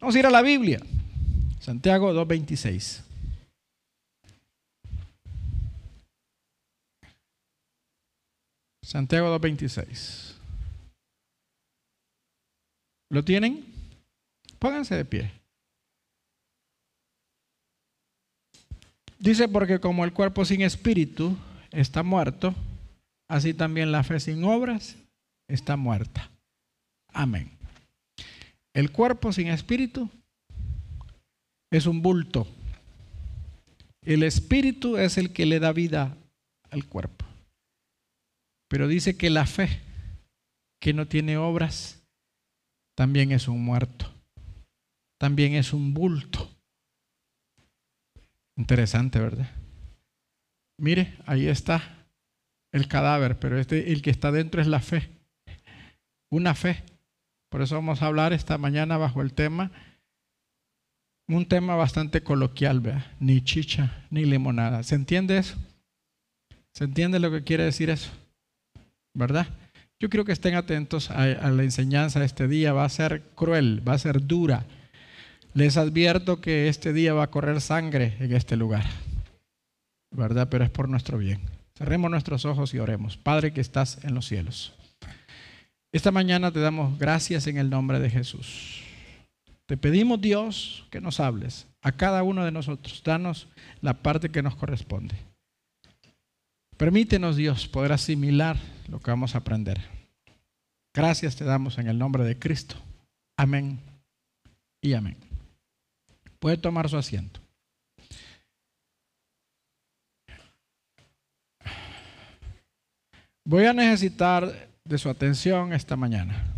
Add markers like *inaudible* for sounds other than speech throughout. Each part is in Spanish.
Vamos a ir a la Biblia. Santiago 2.26. Santiago 2.26. ¿Lo tienen? Pónganse de pie. Dice, porque como el cuerpo sin espíritu está muerto, así también la fe sin obras está muerta. Amén. El cuerpo sin espíritu es un bulto. El espíritu es el que le da vida al cuerpo. Pero dice que la fe que no tiene obras también es un muerto. También es un bulto. Interesante, ¿verdad? Mire, ahí está el cadáver, pero este, el que está dentro es la fe. Una fe. Por eso vamos a hablar esta mañana bajo el tema, un tema bastante coloquial, ¿verdad? Ni chicha, ni limonada. ¿Se entiende eso? ¿Se entiende lo que quiere decir eso? ¿Verdad? Yo quiero que estén atentos a, la enseñanza este día. Va a ser cruel, va a ser dura. Les advierto que este día va a correr sangre en este lugar. ¿Verdad? Pero es por nuestro bien. Cerremos nuestros ojos y oremos. Padre que estás en los cielos. Esta mañana te damos gracias en el nombre de Jesús. Te pedimos, Dios, que nos hables a cada uno de nosotros. Danos la parte que nos corresponde. Permítenos, Dios, poder asimilar lo que vamos a aprender. Gracias te damos en el nombre de Cristo. Amén y amén. Puede tomar su asiento. Voy a necesitar de su atención esta mañana.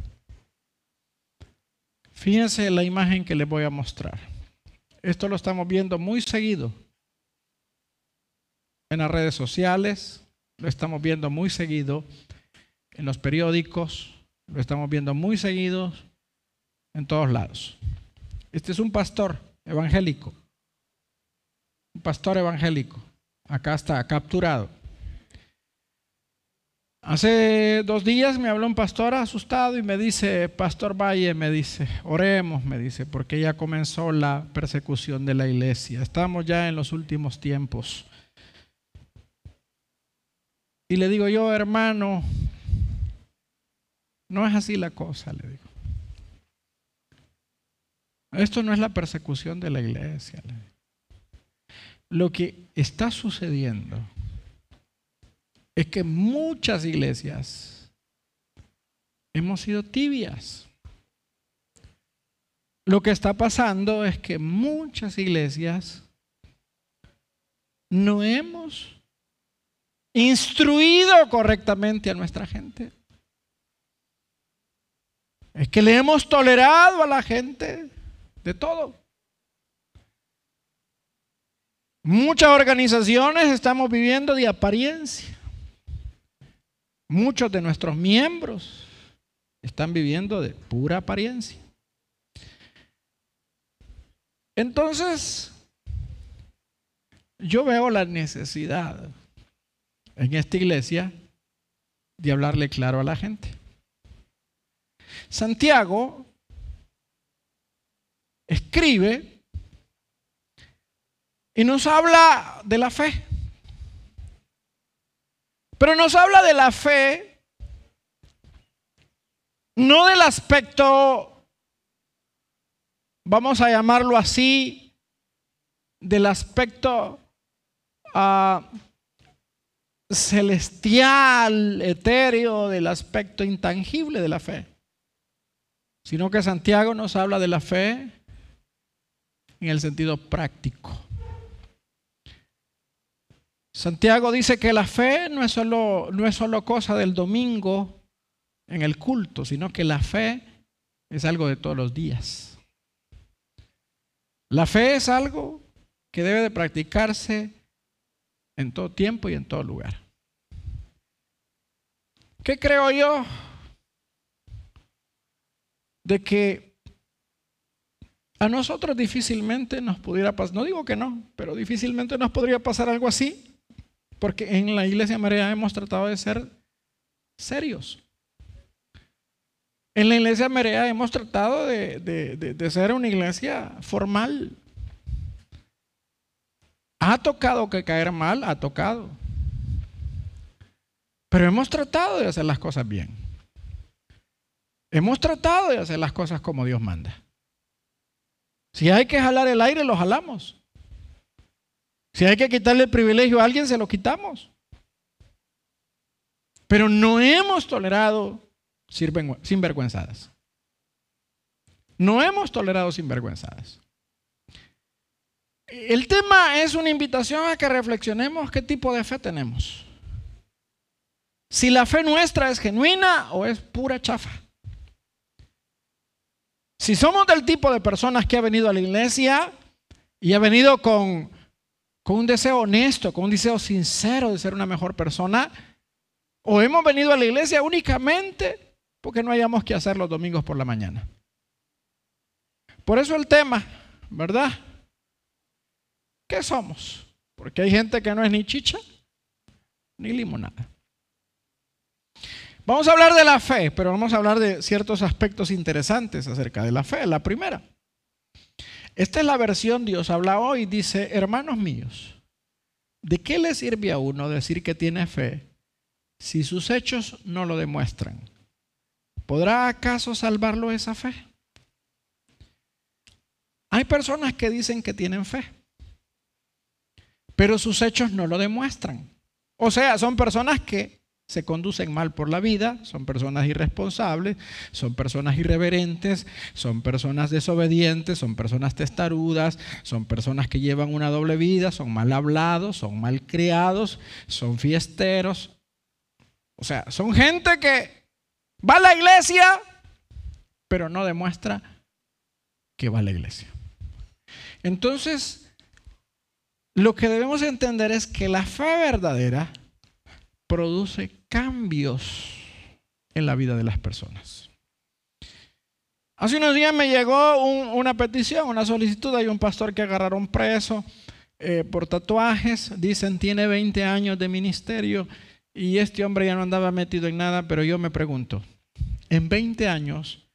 Fíjense la imagen que les voy a mostrar. Esto lo estamos viendo muy seguido en las redes sociales, lo estamos viendo muy seguido en los periódicos, lo estamos viendo muy seguido en todos lados. Este es un pastor evangélico, un pastor evangélico. Acá está capturado. Hace dos días me habló un pastor asustado y me dice, Pastor Valle, me dice, oremos, me dice, porque ya comenzó la persecución de la iglesia. Estamos ya en los últimos tiempos. Y le digo yo, hermano, no es así la cosa, le digo. Esto no es la persecución de la iglesia. Lo que está sucediendo es que muchas iglesias hemos sido tibias. Lo que está pasando es que muchas iglesias no hemos instruido correctamente a nuestra gente. Es que le hemos tolerado a la gente de todo. Muchas organizaciones estamos viviendo de apariencia. Muchos de nuestros miembros están viviendo de pura apariencia. Entonces, yo veo la necesidad en esta iglesia de hablarle claro a la gente. Santiago escribe y nos habla de la fe. Pero nos habla de la fe, no del aspecto, vamos a llamarlo así, del aspecto uh, celestial, etéreo, del aspecto intangible de la fe, sino que Santiago nos habla de la fe en el sentido práctico. Santiago dice que la fe no es solo, no es solo cosa del domingo en el culto, sino que la fe es algo de todos los días. La fe es algo que debe de practicarse en todo tiempo y en todo lugar. ¿Qué creo yo? De que a nosotros difícilmente nos pudiera pasar, no digo que no, pero difícilmente nos podría pasar algo así porque en la iglesia María hemos tratado de ser serios. En la iglesia Merea hemos tratado de, de ser una iglesia formal. Ha tocado que caer mal, ha tocado. Pero hemos tratado de hacer las cosas bien. Hemos tratado de hacer las cosas como Dios manda. Si hay que jalar el aire, lo jalamos. Si hay que quitarle el privilegio a alguien, se lo quitamos. Pero no hemos tolerado sinvergüenzadas. No hemos tolerado sinvergüenzadas. El tema es una invitación a que reflexionemos qué tipo de fe tenemos. Si la fe nuestra es genuina o es pura chafa. Si somos del tipo de personas que ha venido a la iglesia y ha venido con, con un deseo honesto, con un deseo sincero de ser una mejor persona, o hemos venido a la iglesia únicamente porque no hayamos que hacer los domingos por la mañana. Por eso el tema, ¿verdad? ¿Qué somos? Porque hay gente que no es ni chicha ni limonada. Vamos a hablar de la fe, pero vamos a hablar de ciertos aspectos interesantes acerca de la fe. La primera, esta es la versión Dios habla hoy, dice, hermanos míos, ¿de qué le sirve a uno decir que tiene fe si sus hechos no lo demuestran? ¿Podrá acaso salvarlo esa fe? Hay personas que dicen que tienen fe, pero sus hechos no lo demuestran. O sea, son personas que se conducen mal por la vida, son personas irresponsables, son personas irreverentes, son personas desobedientes, son personas testarudas, son personas que llevan una doble vida, son mal hablados, son mal criados, son fiesteros. O sea, son gente que va a la iglesia, pero no demuestra que va a la iglesia. Entonces, lo que debemos entender es que la fe verdadera produce cambios en la vida de las personas. Hace unos días me llegó una petición, una solicitud. Hay un pastor que agarraron preso eh, por tatuajes. Dicen tiene 20 años de ministerio y este hombre ya no andaba metido en nada, pero yo me pregunto, en 20 años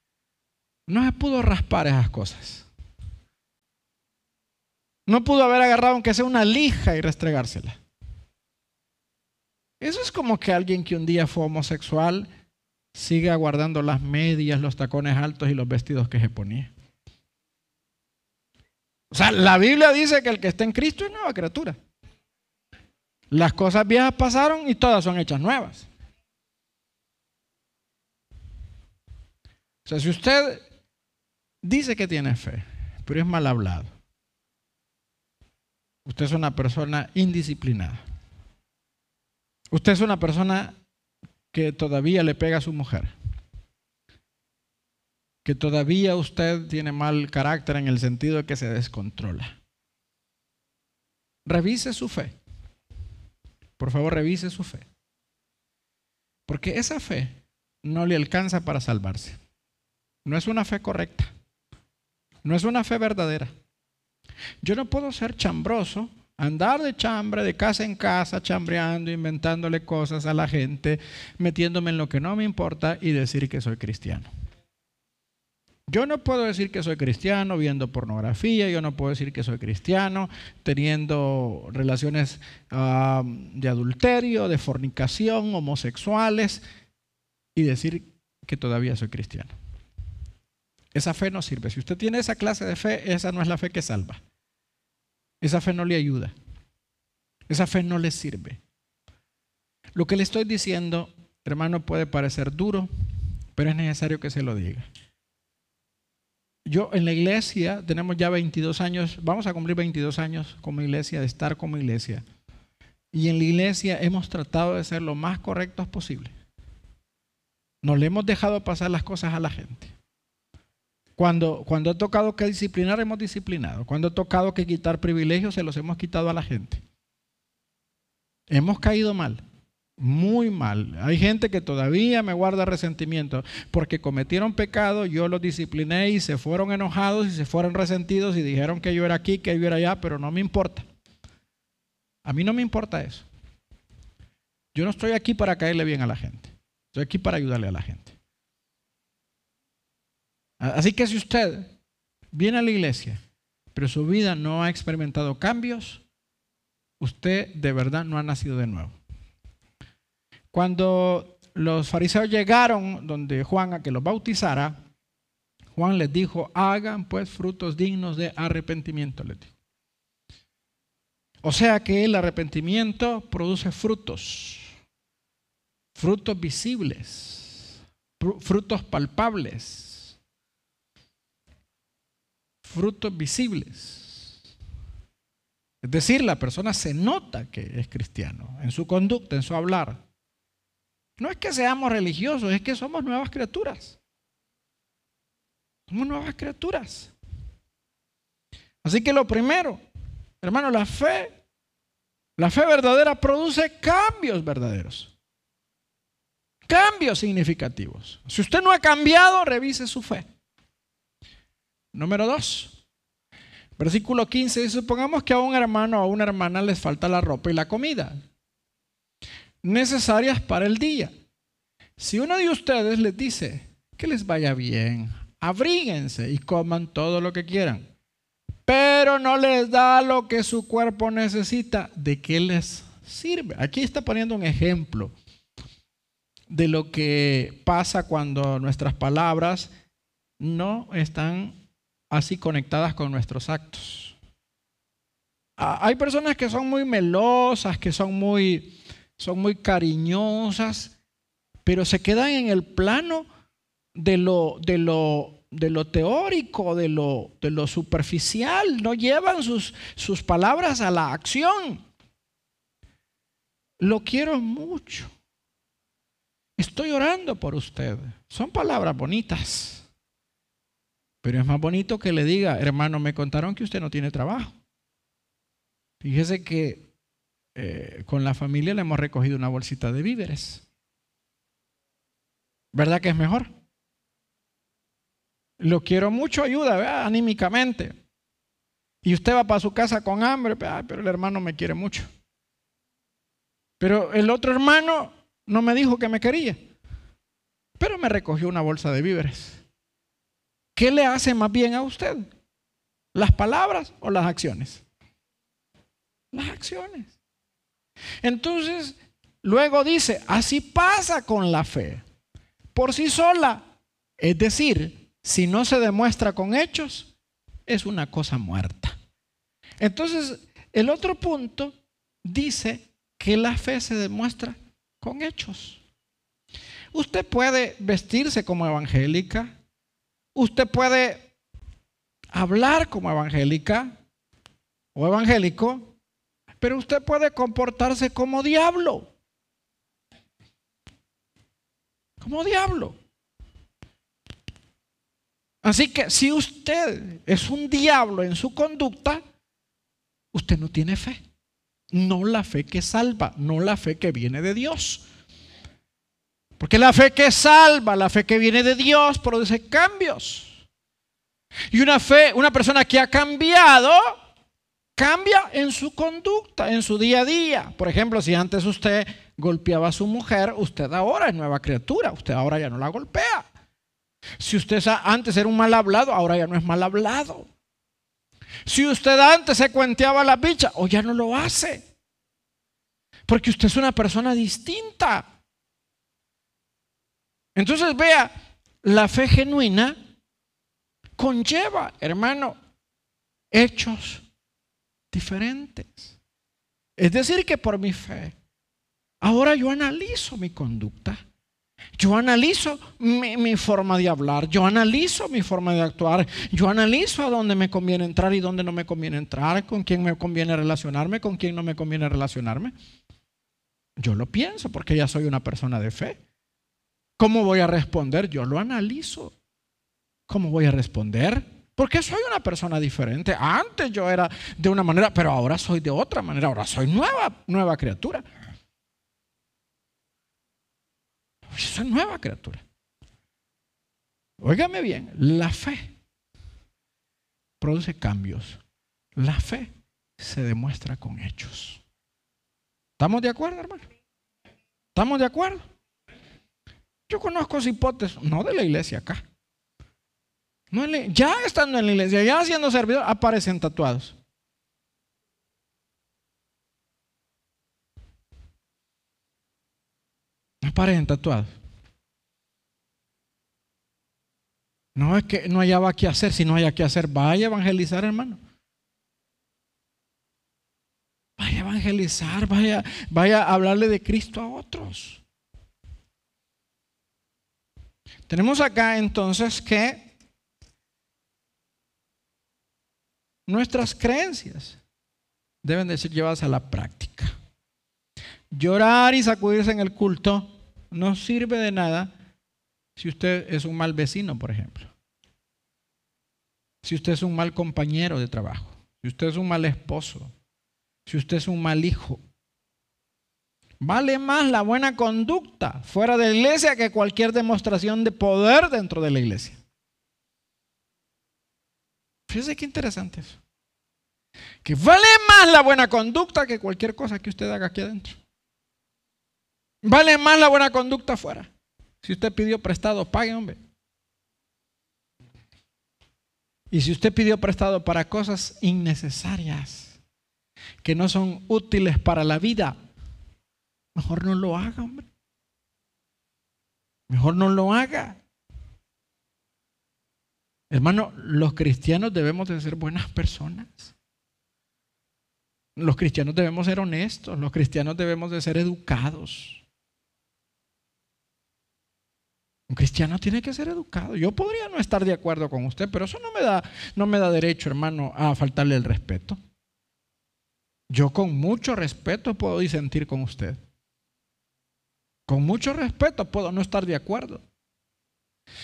no se pudo raspar esas cosas. No pudo haber agarrado aunque sea una lija y restregársela. Eso es como que alguien que un día fue homosexual siga guardando las medias, los tacones altos y los vestidos que se ponía. O sea, la Biblia dice que el que está en Cristo es nueva criatura. Las cosas viejas pasaron y todas son hechas nuevas. O sea, si usted dice que tiene fe, pero es mal hablado, usted es una persona indisciplinada. Usted es una persona que todavía le pega a su mujer. Que todavía usted tiene mal carácter en el sentido de que se descontrola. Revise su fe. Por favor, revise su fe. Porque esa fe no le alcanza para salvarse. No es una fe correcta. No es una fe verdadera. Yo no puedo ser chambroso Andar de chambre, de casa en casa, chambreando, inventándole cosas a la gente, metiéndome en lo que no me importa y decir que soy cristiano. Yo no puedo decir que soy cristiano viendo pornografía, yo no puedo decir que soy cristiano teniendo relaciones de adulterio, de fornicación, homosexuales y decir que todavía soy cristiano. Esa fe no sirve. Si usted tiene esa clase de fe, esa no es la fe que salva. Esa fe no le ayuda. Esa fe no le sirve. Lo que le estoy diciendo, hermano, puede parecer duro, pero es necesario que se lo diga. Yo en la iglesia tenemos ya 22 años, vamos a cumplir 22 años como iglesia, de estar como iglesia. Y en la iglesia hemos tratado de ser lo más correctos posible. No le hemos dejado pasar las cosas a la gente. Cuando, ha tocado que disciplinar, hemos disciplinado. Cuando ha tocado que quitar privilegios, se los hemos quitado a la gente. Hemos caído mal, muy mal. Hay gente que todavía me guarda resentimiento porque cometieron pecado, yo los discipliné y se fueron enojados y se fueron resentidos y dijeron que yo era aquí, que yo era allá, pero no me importa. A mí no me importa eso. Yo no estoy aquí para caerle bien a la gente. Estoy aquí para ayudarle a la gente. Así que si usted viene a la iglesia, pero su vida no ha experimentado cambios, usted de verdad no ha nacido de nuevo. Cuando los fariseos llegaron donde Juan a que los bautizara, Juan les dijo, hagan pues frutos dignos de arrepentimiento. O sea que el arrepentimiento produce frutos, frutos visibles, frutos palpables, frutos visibles. Es decir, la persona se nota que es cristiano en su conducta, en su hablar. No es que seamos religiosos, es que somos nuevas criaturas. Somos nuevas criaturas. Así que lo primero, hermano, la fe, la fe verdadera produce cambios verdaderos. Cambios significativos. Si usted no ha cambiado, revise su fe. Número dos, versículo 15, supongamos que a un hermano o a una hermana les falta la ropa y la comida necesarias para el día. Si uno de ustedes les dice que les vaya bien, abríguense y coman todo lo que quieran, pero no les da lo que su cuerpo necesita, ¿de qué les sirve? Aquí está poniendo un ejemplo de lo que pasa cuando nuestras palabras no están así conectadas con nuestros actos. Ah, hay personas que son muy melosas, que son muy, son muy cariñosas, pero se quedan en el plano de lo, de lo, de lo teórico, de lo, de lo superficial, no llevan sus, sus palabras a la acción. Lo quiero mucho. Estoy orando por usted. Son palabras bonitas. Pero es más bonito que le diga, hermano, me contaron que usted no tiene trabajo. Fíjese que eh, con la familia le hemos recogido una bolsita de víveres. ¿Verdad que es mejor? Lo quiero mucho, ayuda, anímicamente. Y usted va para su casa con hambre, pero el hermano me quiere mucho. Pero el otro hermano no me dijo que me quería, pero me recogió una bolsa de víveres. ¿Qué le hace más bien a usted? ¿Las palabras o las acciones? Las acciones. Entonces, luego dice, así pasa con la fe. Por sí sola. Es decir, si no se demuestra con hechos, es una cosa muerta. Entonces, el otro punto dice que la fe se demuestra con hechos. Usted puede vestirse como evangélica, usted puede hablar como evangélica o evangélico, pero usted puede comportarse como diablo. Como diablo. Así que si usted es un diablo en su conducta, usted no tiene fe. No la fe que salva, no la fe que viene de Dios. Porque la fe que salva, la fe que viene de Dios, produce cambios. Y una fe, una persona que ha cambiado, cambia en su conducta, en su día a día. Por ejemplo, si antes usted golpeaba a su mujer, usted ahora es nueva criatura, usted ahora ya no la golpea. Si usted antes era un mal hablado, ahora ya no es mal hablado. Si usted antes se cuenteaba la bicha, o ya no lo hace. Porque usted es una persona distinta. Entonces vea, la fe genuina conlleva, hermano, hechos diferentes. Es decir, que por mi fe, ahora yo analizo mi conducta. Yo analizo mi, forma de hablar, yo analizo mi forma de actuar, yo analizo a dónde me conviene entrar y dónde no me conviene entrar, con quién me conviene relacionarme, con quién no me conviene relacionarme. Yo lo pienso porque ya soy una persona de fe. ¿Cómo voy a responder? Yo lo analizo. ¿Cómo voy a responder? Porque soy una persona diferente. Antes yo era de una manera, pero ahora soy de otra manera. Ahora soy nueva, nueva criatura. Soy nueva criatura. Óigame bien, la fe produce cambios. La fe se demuestra con hechos. ¿Estamos de acuerdo, hermano? ¿Estamos de acuerdo? Yo conozco hipótesis, no de la iglesia acá, ya estando en la iglesia, ya siendo servidor, aparecen tatuados. Aparecen tatuados. No es que no haya qué hacer, si no haya que hacer, vaya a evangelizar, hermano. Vaya a evangelizar, vaya, vaya a hablarle de Cristo a otros. Tenemos acá entonces que nuestras creencias deben de ser llevadas a la práctica. Llorar y sacudirse en el culto no sirve de nada si usted es un mal vecino, por ejemplo. Si usted es un mal compañero de trabajo. Si usted es un mal esposo. Si usted es un mal hijo. Vale más la buena conducta fuera de la iglesia que cualquier demostración de poder dentro de la iglesia. Fíjese qué interesante eso. Que vale más la buena conducta que cualquier cosa que usted haga aquí adentro. Vale más la buena conducta afuera. Si usted pidió prestado, pague, hombre. Y si usted pidió prestado para cosas innecesarias, que no son útiles para la vida, mejor no lo haga, hombre. Mejor no lo haga. Hermano, los cristianos debemos de ser buenas personas. Los cristianos debemos ser honestos, los cristianos debemos de ser educados. Un cristiano tiene que ser educado. Yo podría no estar de acuerdo con usted, pero eso no me da, no me da derecho, hermano, a faltarle el respeto. Yo con mucho respeto puedo disentir con usted. Con mucho respeto puedo no estar de acuerdo.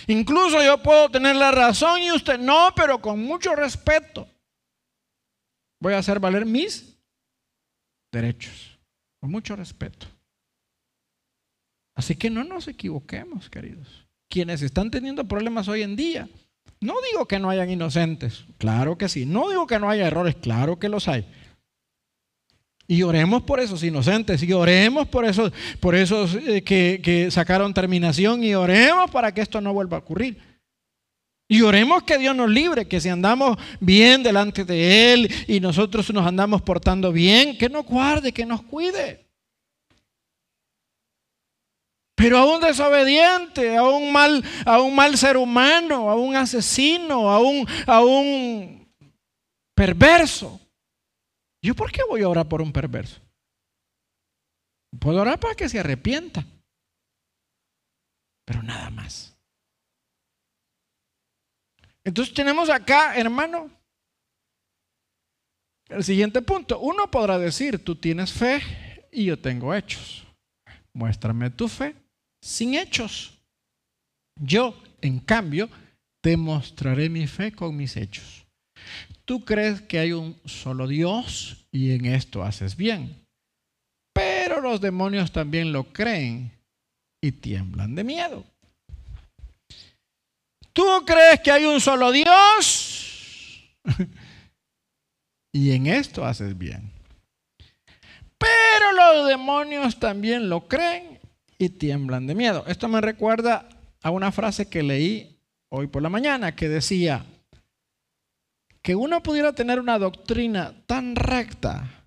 Incluso yo puedo tener la razón y usted no, pero con mucho respeto voy a hacer valer mis derechos. Con mucho respeto. Así que no nos equivoquemos, queridos. Quienes están teniendo problemas hoy en día, no digo que no hayan inocentes, claro que sí. No digo que no haya errores, claro que los hay. Y oremos por esos inocentes, y oremos por esos, por esos eh, que, que sacaron terminación, y oremos para que esto no vuelva a ocurrir. Y oremos que Dios nos libre, que si andamos bien delante de Él y nosotros nos andamos portando bien, que nos guarde, que nos cuide. Pero a un desobediente, a un mal, a un mal ser humano, a un asesino, a un, a un perverso. ¿Yo por qué voy a orar por un perverso? Puedo orar para que se arrepienta. Pero nada más. Entonces tenemos acá, hermano, el siguiente punto. Uno podrá decir, tú tienes fe y yo tengo hechos. Muéstrame tu fe sin hechos. Yo, en cambio, demostraré mi fe con mis hechos. Tú crees que hay un solo Dios y en esto haces bien. Pero los demonios también lo creen y tiemblan de miedo. Tú crees que hay un solo Dios *laughs* y en esto haces bien. Pero los demonios también lo creen y tiemblan de miedo. Esto me recuerda a una frase que leí hoy por la mañana que decía que uno pudiera tener una doctrina tan recta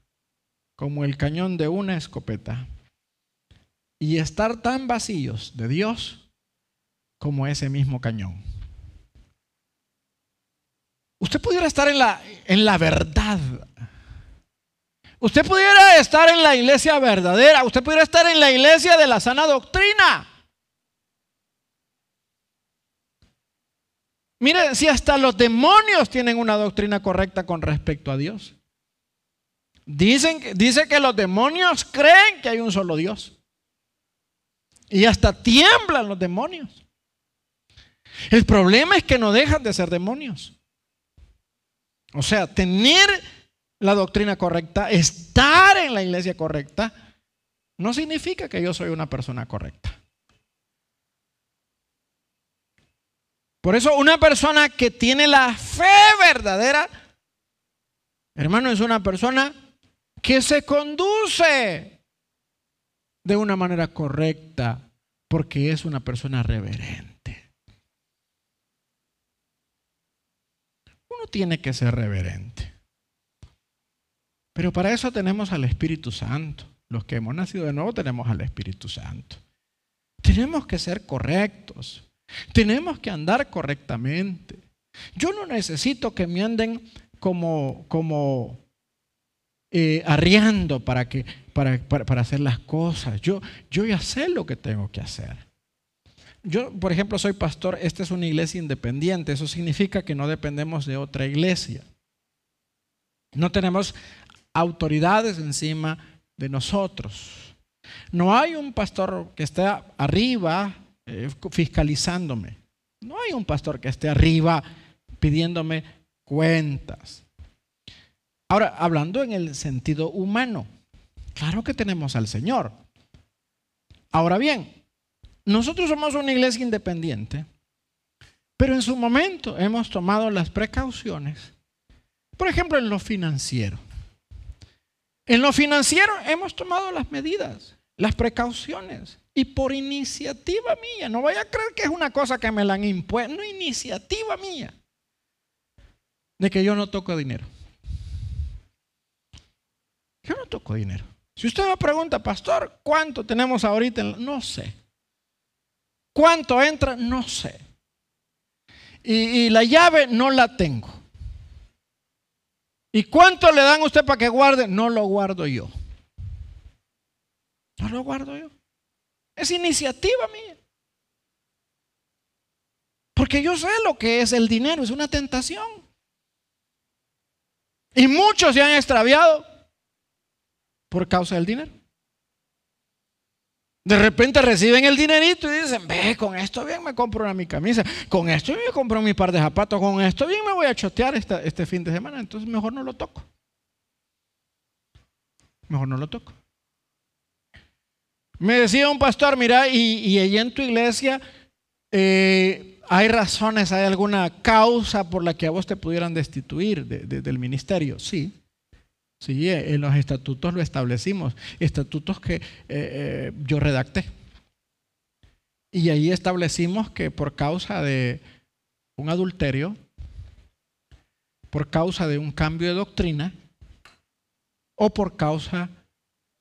como el cañón de una escopeta y estar tan vacíos de Dios como ese mismo cañón. Usted pudiera estar en la, en la verdad, Usted pudiera estar en la iglesia verdadera, usted pudiera estar en la iglesia de la sana doctrina. Mire, si hasta los demonios tienen una doctrina correcta con respecto a Dios. Dicen, dice que los demonios creen que hay un solo Dios. Y hasta tiemblan los demonios. El problema es que no dejan de ser demonios. O sea, tener la doctrina correcta, estar en la iglesia correcta, no significa que yo soy una persona correcta. Por eso una persona que tiene la fe verdadera, hermano, es una persona que se conduce de una manera correcta, porque es una persona reverente. tiene que ser reverente. Pero para eso tenemos al Espíritu Santo. Los que hemos nacido de nuevo tenemos al Espíritu Santo. Tenemos que ser correctos. Tenemos que andar correctamente. Yo no necesito que me anden como, como eh, arriando para, que, para, para, hacer las cosas. Yo, yo ya sé lo que tengo que hacer. Yo, por ejemplo, soy pastor, esta es una iglesia independiente, eso significa que no dependemos de otra iglesia. No tenemos autoridades encima de nosotros. No hay un pastor que esté arriba eh, fiscalizándome. No hay un pastor que esté arriba pidiéndome cuentas. Ahora, hablando en el sentido humano, claro que tenemos al Señor. Ahora bien, nosotros somos una iglesia independiente, pero en su momento hemos tomado las precauciones, por ejemplo, en lo financiero. En lo financiero hemos tomado las medidas, las precauciones, y por iniciativa mía, no vaya a creer que es una cosa que me la han impuesto, no iniciativa mía, de que yo no toco dinero. Yo no toco dinero. Si usted me pregunta, pastor, ¿cuánto tenemos ahorita? No sé. ¿Cuánto entra? No sé. Y, la llave no la tengo. ¿Y cuánto le dan a usted para que guarde? No lo guardo yo. No lo guardo yo. Es iniciativa mía. Porque yo sé lo que es el dinero, es una tentación. Y muchos se han extraviado por causa del dinero. De repente reciben el dinerito y dicen, ve, con esto bien me compro una mi camisa, con esto bien me compro mi par de zapatos, con esto bien me voy a chotear este fin de semana, entonces mejor no lo toco. Mejor no lo toco. Me decía un pastor, mira, y, y allí en tu iglesia eh, hay razones, hay alguna causa por la que a vos te pudieran destituir del ministerio. Sí, Sí, en los estatutos lo establecimos, estatutos que eh, eh, yo redacté. Y ahí establecimos que por causa de un adulterio, por causa de un cambio de doctrina o por causa de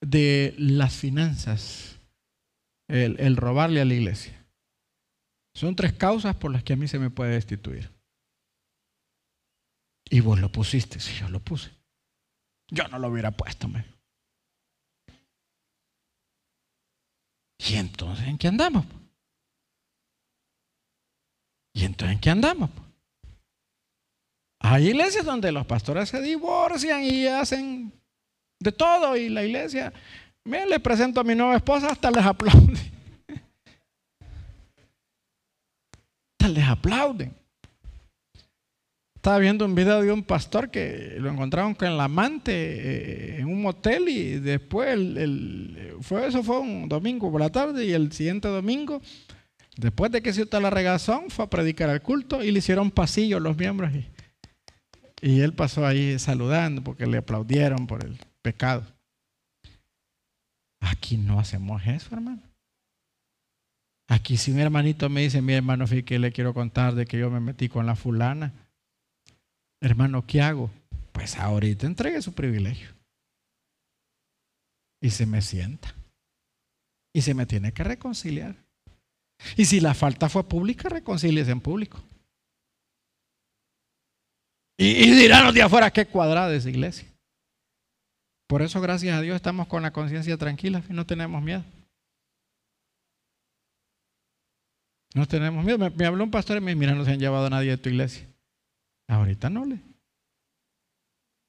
las finanzas, el, el robarle a la iglesia. Son tres causas por las que a mí se me puede destituir. Y vos lo pusiste, sí, yo lo puse. Yo no lo hubiera puesto. Me. ¿Y entonces en qué andamos? ¿Y entonces en qué andamos? Hay iglesias donde los pastores se divorcian y hacen de todo y la iglesia, me le presento a mi nueva esposa, hasta les aplaude. *laughs* Hasta les aplauden. Estaba viendo un video de un pastor que lo encontraron con la amante eh, en un motel y después el, fue, eso fue un domingo por la tarde y el siguiente domingo, después de que se hizo la regazón, fue a predicar al culto y le hicieron pasillo los miembros y, y él pasó ahí saludando porque le aplaudieron por el pecado. Aquí no hacemos eso, hermano. Aquí si mi hermanito me dice, mi hermano, fíjate que le quiero contar de que yo me metí con la fulana hermano, ¿qué hago? Pues ahorita entregue su privilegio. Y se me sienta. Y se me tiene que reconciliar. Y si la falta fue pública, reconcíliese en público. Y, dirán los de afuera, qué cuadrada esa iglesia. Por eso, gracias a Dios, estamos con la conciencia tranquila y no tenemos miedo. No tenemos miedo. Me, habló un pastor y me dijo, mira, no se han llevado a nadie de tu iglesia. Ahorita no le.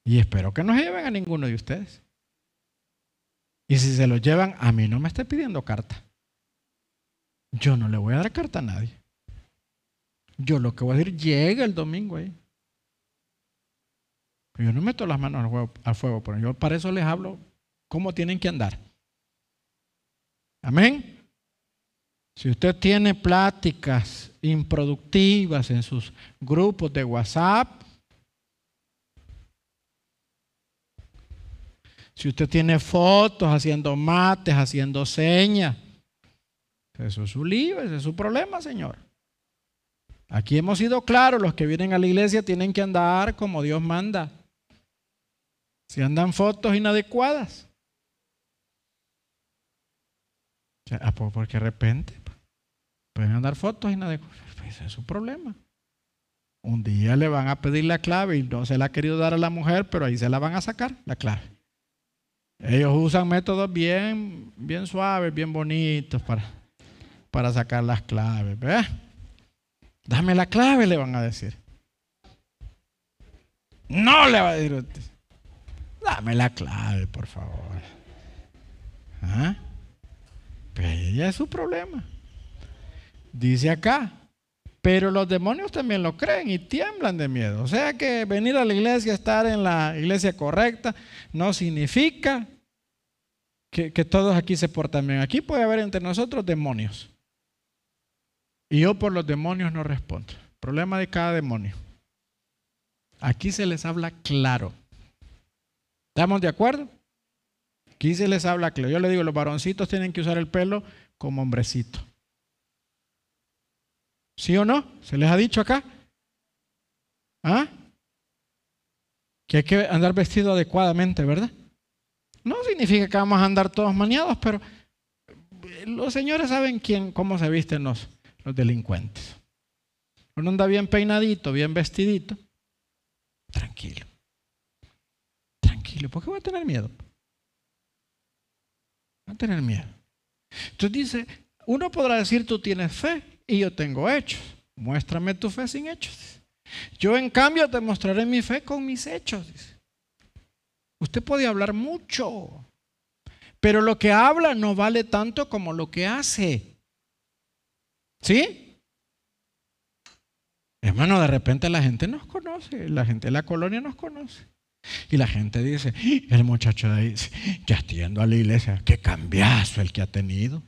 Y espero que no se lleven a ninguno de ustedes. Y si se lo llevan, a mí no me esté pidiendo carta. Yo no le voy a dar carta a nadie. Yo lo que voy a decir, llega el domingo ahí. Yo no meto las manos al fuego, pero yo para eso les hablo cómo tienen que andar. Amén. Si usted tiene pláticas improductivas en sus grupos de WhatsApp, si usted tiene fotos haciendo mates, haciendo señas, eso es su lío, ese es su problema, Señor. Aquí hemos sido claros, los que vienen a la iglesia tienen que andar como Dios manda. Si andan fotos inadecuadas. Porque de repente pueden andar fotos inadecuadas. Pues, ese es su problema. Un día le van a pedir la clave y no se la ha querido dar a la mujer, pero ahí se la van a sacar, la clave. Ellos usan métodos bien, bien suaves, bien bonitos para, para sacar las claves. Dame la clave, le van a decir. No le va a decir usted. Dame la clave, por favor. ¿Ah? Pero ella es su problema. Dice acá, pero los demonios también lo creen y tiemblan de miedo. O sea que venir a la iglesia, estar en la iglesia correcta, no significa que, todos aquí se portan bien. Aquí puede haber entre nosotros demonios. Y yo por los demonios no respondo. Problema de cada demonio. Aquí se les habla claro. ¿Estamos de acuerdo? Aquí se les habla claro. Yo le digo, los varoncitos tienen que usar el pelo como hombrecito. ¿Sí o no? ¿Se les ha dicho acá? ¿Ah? Que hay que andar vestido adecuadamente, ¿verdad? No significa que vamos a andar todos maniados, pero los señores saben quién, cómo se visten los, los delincuentes. Uno anda bien peinadito, bien vestidito. Tranquilo. ¿Por qué voy a tener miedo? A tener miedo. Entonces dice, uno podrá decir, tú tienes fe, y yo tengo hechos. Muéstrame tu fe sin hechos. Yo en cambio te mostraré mi fe con mis hechos. Usted puede hablar mucho, pero lo que habla no vale tanto como lo que hace. ¿Sí? Hermano, de repente la gente nos conoce, la gente de la colonia nos conoce. Y la gente dice, el muchacho de ahí, ya estoy yendo a la iglesia, qué cambiazo el que ha tenido.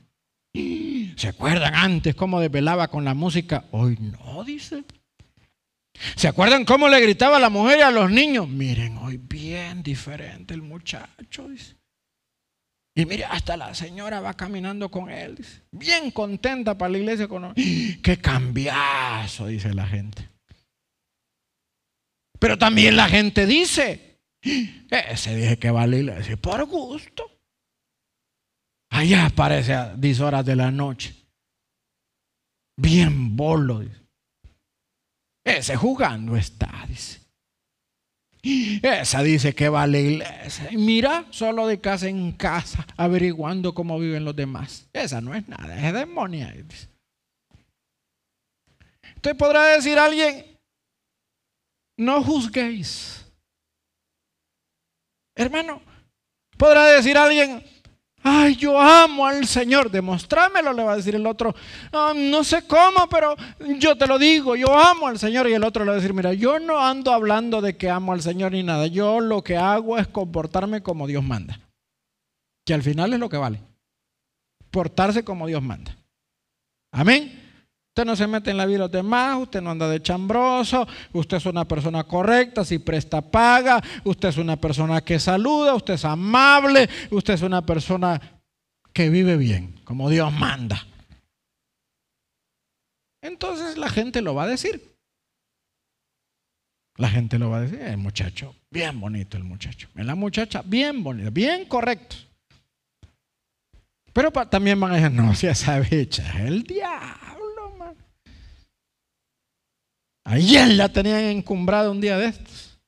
¿Se acuerdan antes cómo desvelaba con la música? Hoy no, dice. ¿Se acuerdan cómo le gritaba a la mujer y a los niños? Miren, hoy bien diferente el muchacho, dice. Y mire, hasta la señora va caminando con él. Bien contenta para la iglesia con ¡Qué cambiazo! dice la gente. Pero también la gente dice, ese dije que va a la iglesia por gusto. Allá aparece a 10 horas de la noche. Bien bolo. Ese jugando está, dice. Esa dice que va a la iglesia. Mira, solo de casa en casa, averiguando cómo viven los demás. Esa no es nada, es demonia. Usted podrá decir alguien, no juzguéis. Hermano, podrá decir alguien, Ay, yo amo al Señor. Demostrámelo, le va a decir el otro. Ah, no sé cómo, pero yo te lo digo. Yo amo al Señor. Y el otro le va a decir, mira, yo no ando hablando de que amo al Señor ni nada. Yo lo que hago es comportarme como Dios manda. Que al final es lo que vale. Portarse como Dios manda. Amén. Usted no se mete en la vida de los demás, usted no anda de chambroso, usted es una persona correcta, si presta paga, usted es una persona que saluda, usted es amable, usted es una persona que vive bien, como Dios manda. Entonces la gente lo va a decir. La gente lo va a decir, el muchacho, bien bonito el muchacho. La muchacha, bien bonita, bien correcto. Pero también van a decir, no, si esa bicha es el diablo. Ayer la tenían encumbrada un día de estos.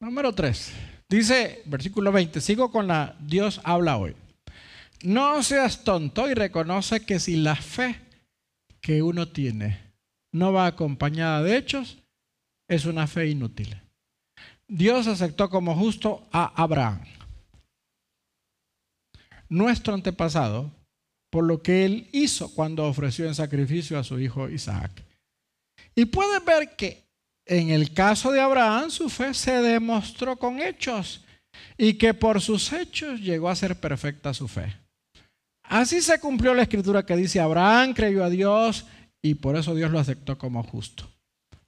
Número 3. Dice, versículo 20, sigo con la Dios habla hoy. No seas tonto y reconoce que si la fe que uno tiene no va acompañada de hechos, es una fe inútil. Dios aceptó como justo a Abraham, nuestro antepasado, por lo que él hizo cuando ofreció en sacrificio a su hijo Isaac. Y pueden ver que en el caso de Abraham su fe se demostró con hechos y que por sus hechos llegó a ser perfecta su fe. Así se cumplió la escritura que dice Abraham creyó a Dios y por eso Dios lo aceptó como justo.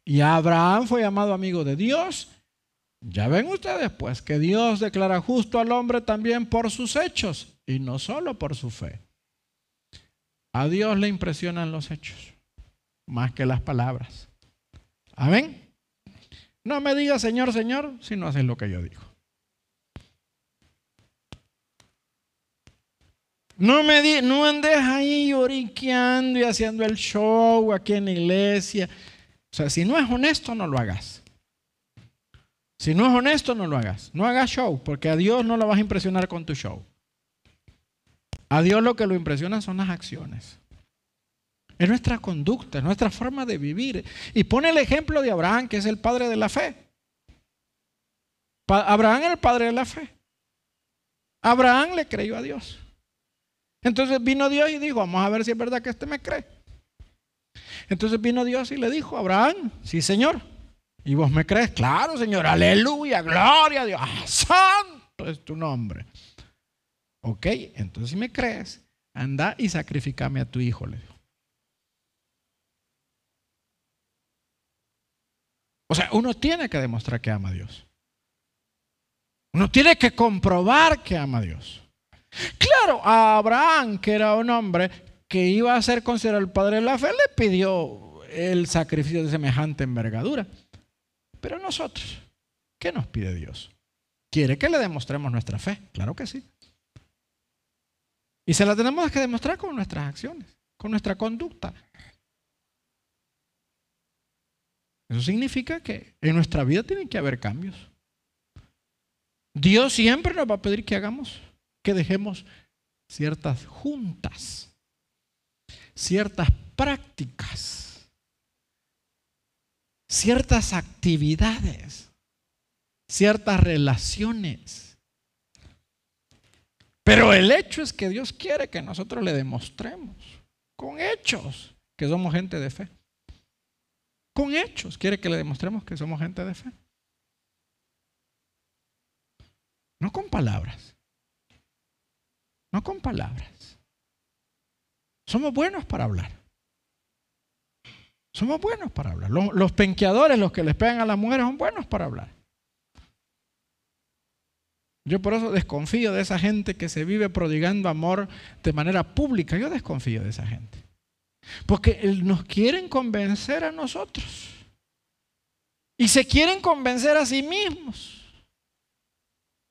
Y Abraham fue llamado amigo de Dios. Ya ven ustedes pues que Dios declara justo al hombre también por sus hechos y no solo por su fe. A Dios le impresionan los hechos más que las palabras. Amén. No me digas Señor, Señor, si no haces lo que yo digo. No me di, no andes ahí lloriqueando y haciendo el show aquí en la iglesia. O sea, si no es honesto, no lo hagas. Si no es honesto, no lo hagas. No hagas show, porque a Dios no lo vas a impresionar con tu show. A Dios lo que lo impresiona son las acciones. Es nuestra conducta, es nuestra forma de vivir. Y pone el ejemplo de Abraham, que es el padre de la fe. Abraham era el padre de la fe. Abraham le creyó a Dios. Entonces vino Dios y dijo, vamos a ver si es verdad que este me cree. Entonces vino Dios y le dijo, Abraham, sí Señor. ¿Y vos me crees? Claro, Señor, aleluya, gloria a Dios. Ah, santo es tu nombre. Ok, entonces si me crees, anda y sacrificame a tu hijo, le dijo. O sea, uno tiene que demostrar que ama a Dios. Uno tiene que comprobar que ama a Dios. Claro, a Abraham, que era un hombre que iba a ser considerado el padre de la fe, le pidió el sacrificio de semejante envergadura. Pero nosotros, ¿qué nos pide Dios? ¿Quiere que le demostremos nuestra fe? Claro que sí. Y se la tenemos que demostrar con nuestras acciones, con nuestra conducta. Eso significa que en nuestra vida tienen que haber cambios. Dios siempre nos va a pedir que hagamos, que dejemos ciertas juntas, ciertas prácticas, ciertas actividades, ciertas relaciones. Pero el hecho es que Dios quiere que nosotros le demostremos con hechos que somos gente de fe. Con hechos. Quiere que le demostremos que somos gente de fe. No con palabras. No con palabras. Somos buenos para hablar. Somos buenos para hablar. Los, penqueadores, los que les pegan a las mujeres, son buenos para hablar. Yo por eso desconfío de esa gente que se vive prodigando amor de manera pública. Yo desconfío de esa gente. Porque nos quieren convencer a nosotros. Y se quieren convencer a sí mismos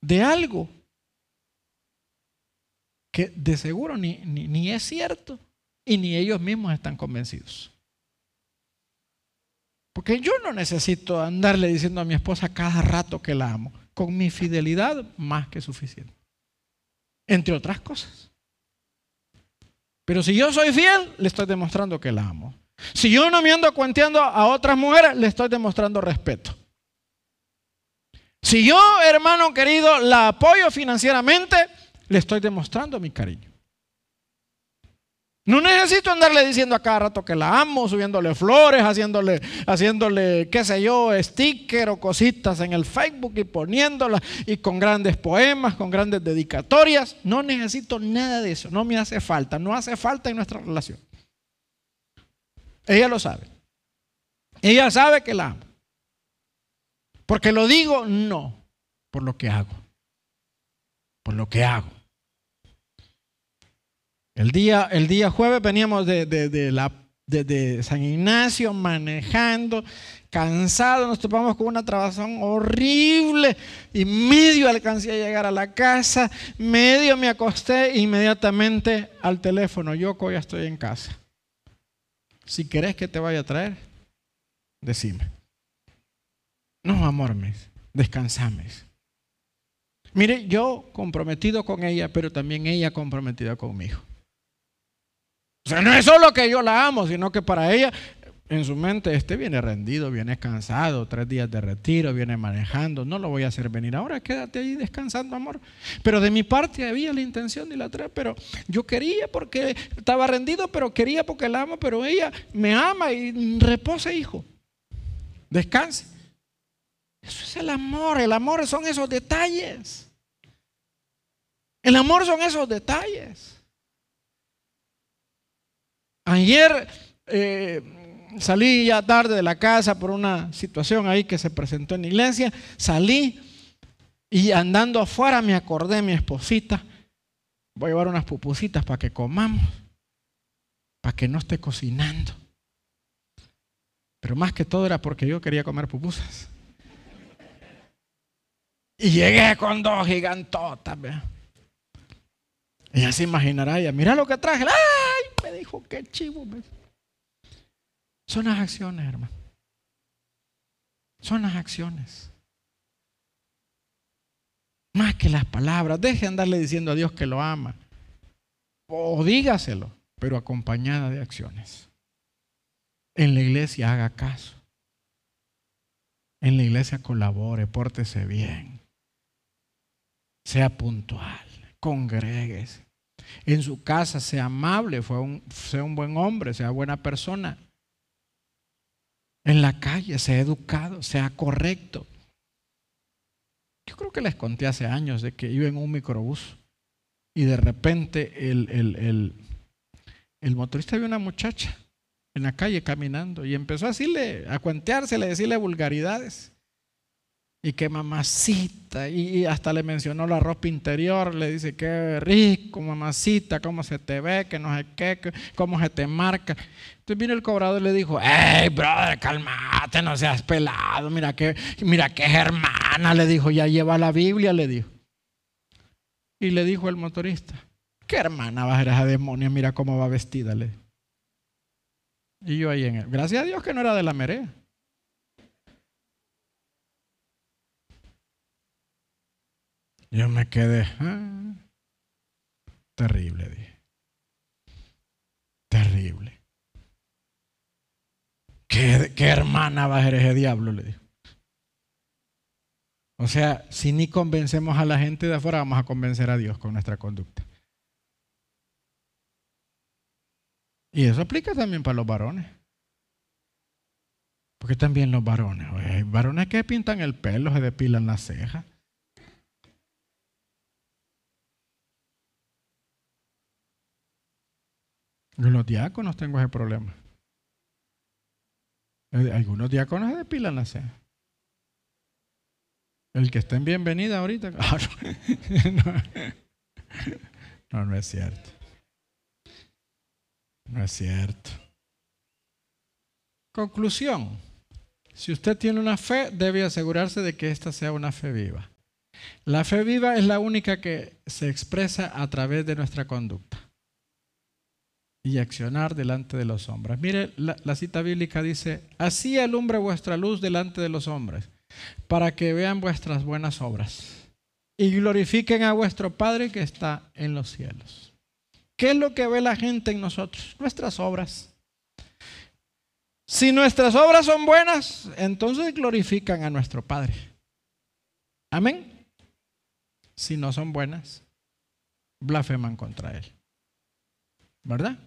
de algo que de seguro ni, ni, es cierto y ni ellos mismos están convencidos. Porque yo no necesito andarle diciendo a mi esposa cada rato que la amo. Con mi fidelidad más que suficiente. Entre otras cosas. Pero si yo soy fiel, le estoy demostrando que la amo. Si yo no me ando cuenteando a otras mujeres, le estoy demostrando respeto. Si yo, hermano querido, la apoyo financieramente, le estoy demostrando mi cariño. No necesito andarle diciendo a cada rato que la amo, subiéndole flores, haciéndole, haciéndole, qué sé yo, sticker o cositas en el Facebook y poniéndolas y con grandes poemas, con grandes dedicatorias. No necesito nada de eso, no me hace falta, no hace falta en nuestra relación. Ella lo sabe. Ella sabe que la amo. Porque lo digo, no, por lo que hago. Por lo que hago. El día, el día jueves veníamos de, la, de, San Ignacio manejando, cansados, nos topamos con una trabazón horrible y medio alcancé a llegar a la casa, medio me acosté inmediatamente al teléfono, yo ya estoy en casa. Si querés que te vaya a traer, decime. No, amor, descansames. Mire, yo comprometido con ella, pero también ella comprometida conmigo. O sea, no es solo que yo la amo, sino que para ella, en su mente, este viene rendido, viene cansado, tres días de retiro, viene manejando, no lo voy a hacer venir ahora, quédate ahí descansando, amor. Pero de mi parte había la intención de la tres, pero yo quería porque estaba rendido, pero quería porque la amo, pero ella me ama y repose, hijo. Descanse. Eso es el amor, el amor son esos detalles. El amor son esos detalles. Ayer eh, salí ya tarde de la casa por una situación ahí que se presentó en la iglesia. Salí y andando afuera me acordé de mi esposita. Voy a llevar unas pupusitas para que comamos. para que no esté cocinando. Pero más que todo era porque yo quería comer pupusas. Y llegué con dos gigantotas. Y ya se imaginará ella, mira lo que traje. ¡Ay! Dijo, qué chivo. Son las acciones, hermano. Son las acciones. Más que las palabras. Deje de andarle diciendo a Dios que lo ama. O dígaselo, pero acompañada de acciones. En la iglesia haga caso. En la iglesia colabore, pórtese bien. Sea puntual, congréguese. En su casa sea amable, sea un buen hombre, sea buena persona. En la calle sea educado, sea correcto. Yo creo que les conté hace años de que iba en un microbús y de repente el, el, el, motorista vio una muchacha en la calle caminando y empezó a decirle, a cuenteársele, a decirle vulgaridades. Y que mamacita, y hasta le mencionó la ropa interior, le dice que rico, mamacita, cómo se te ve, que no sé qué, cómo se te marca. Entonces vino el cobrador y le dijo, hey, brother, calmate, no seas pelado, mira que, mira que hermana, le dijo, ya lleva la Biblia, le dijo. Y le dijo el motorista, ¿qué hermana va a ser esa demonia? Mira cómo va vestida, le Y yo ahí en él, gracias a Dios que no era de la merea. Yo me quedé, ah, terrible, dije. Terrible. ¿Qué, ¿Qué, hermana va a ser ese diablo? Le dijo. O sea, si ni convencemos a la gente de afuera, vamos a convencer a Dios con nuestra conducta. Y eso aplica también para los varones. Porque también los varones, hay varones que pintan el pelo, se depilan las cejas. Los diáconos tengo ese problema. Algunos diáconos se depilan las cejas. El que esté en bienvenida ahorita. *laughs* no, no es cierto. No es cierto. Conclusión. Si usted tiene una fe, debe asegurarse de que ésta sea una fe viva. La fe viva es la única que se expresa a través de nuestra conducta y accionar delante de los hombres. Mire, la, cita bíblica dice, así alumbre vuestra luz delante de los hombres, para que vean vuestras buenas obras y glorifiquen a vuestro Padre que está en los cielos. ¿Qué es lo que ve la gente en nosotros? Nuestras obras. Si nuestras obras son buenas, entonces glorifican a nuestro Padre. Amén. Si no son buenas, blasfeman contra Él. ¿Verdad?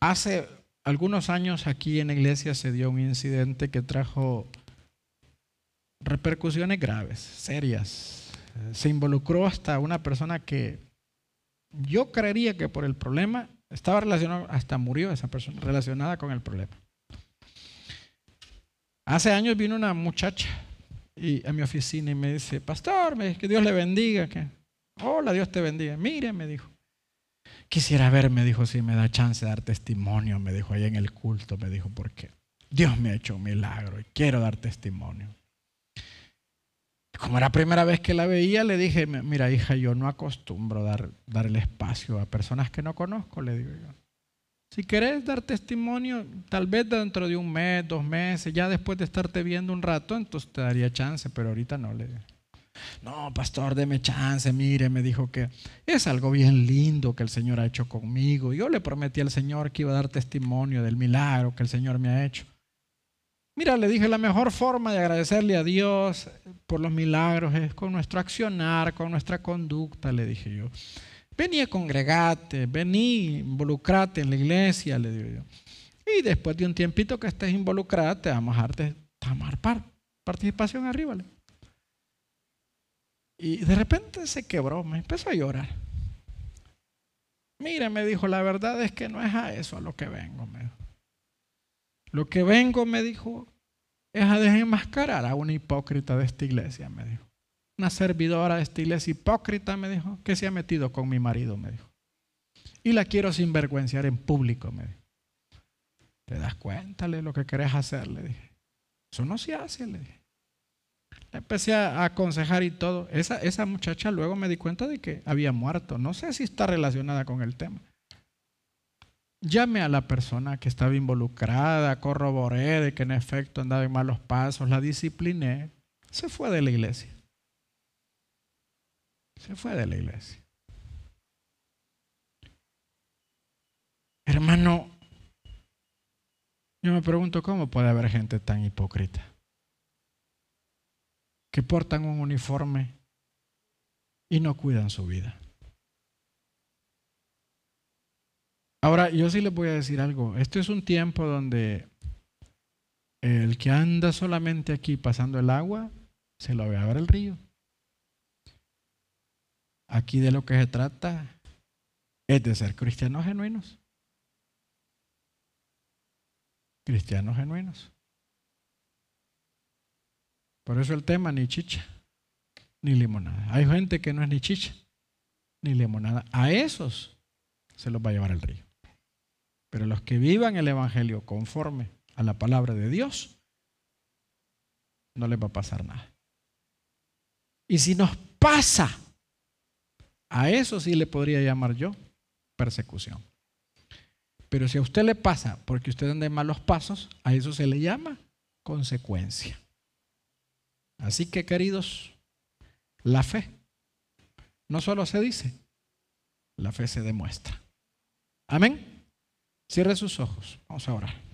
Hace algunos años aquí en la iglesia se dio un incidente que trajo repercusiones graves, serias. Se involucró hasta una persona que yo creería que por el problema estaba relacionado, hasta murió esa persona relacionada con el problema. Hace años vino una muchacha y a mi oficina y me dice, pastor, que Dios le bendiga. Hola, Dios te bendiga. Mire, me dijo, Quisiera ver, me dijo, si me da chance de dar testimonio, me dijo ahí en el culto, me dijo, porque Dios me ha hecho un milagro y quiero dar testimonio. Como era la primera vez que la veía, le dije, mira hija, yo no acostumbro dar, dar el espacio a personas que no conozco, le digo yo. Si querés dar testimonio, tal vez dentro de un mes, dos meses, ya después de estarte viendo un rato, entonces te daría chance, pero ahorita no le digo. No, pastor, deme chance, mire, me dijo que es algo bien lindo que el Señor ha hecho conmigo. Yo le prometí al Señor que iba a dar testimonio del milagro que el Señor me ha hecho. Mira, le dije, la mejor forma de agradecerle a Dios por los milagros es con nuestro accionar, con nuestra conducta, le dije yo. Vení a congregarte, vení, involucrate en la iglesia, le digo yo. Y después de un tiempito que estés involucrada, te vamos a dar, participación arriba. Y de repente se quebró, me empezó a llorar. Mire, me dijo, la verdad es que no es a eso a lo que vengo. Me Lo que vengo, me dijo, es a desenmascarar a una hipócrita de esta iglesia, me dijo. Una servidora de esta iglesia hipócrita, me dijo, que se ha metido con mi marido, me dijo. Y la quiero sinvergüenciar en público, me dijo. ¿Te das cuenta de lo que querés hacer? Le dije. Eso no se hace, le dije. Empecé a aconsejar y todo. Esa, esa muchacha luego me di cuenta de que había muerto. No sé si está relacionada con el tema. Llame a la persona que estaba involucrada, corroboré de que en efecto andaba en malos pasos, la discipliné, se fue de la iglesia. Se fue de la iglesia. Hermano, yo me pregunto cómo puede haber gente tan hipócrita que portan un uniforme y no cuidan su vida. Ahora, yo sí les voy a decir algo. Esto es un tiempo donde el que anda solamente aquí pasando el agua, se lo ve a ver el río. Aquí de lo que se trata es de ser cristianos genuinos. Cristianos genuinos. Por eso el tema ni chicha, ni limonada. Hay gente que no es ni chicha, ni limonada. A esos se los va a llevar el río. Pero los que vivan el Evangelio conforme a la palabra de Dios, no les va a pasar nada. Y si nos pasa, a eso sí le podría llamar yo persecución. Pero si a usted le pasa porque usted anda en malos pasos, a eso se le llama consecuencia. Así que, queridos, la fe no solo se dice, la fe se demuestra. Amén. Cierre sus ojos. Vamos a orar.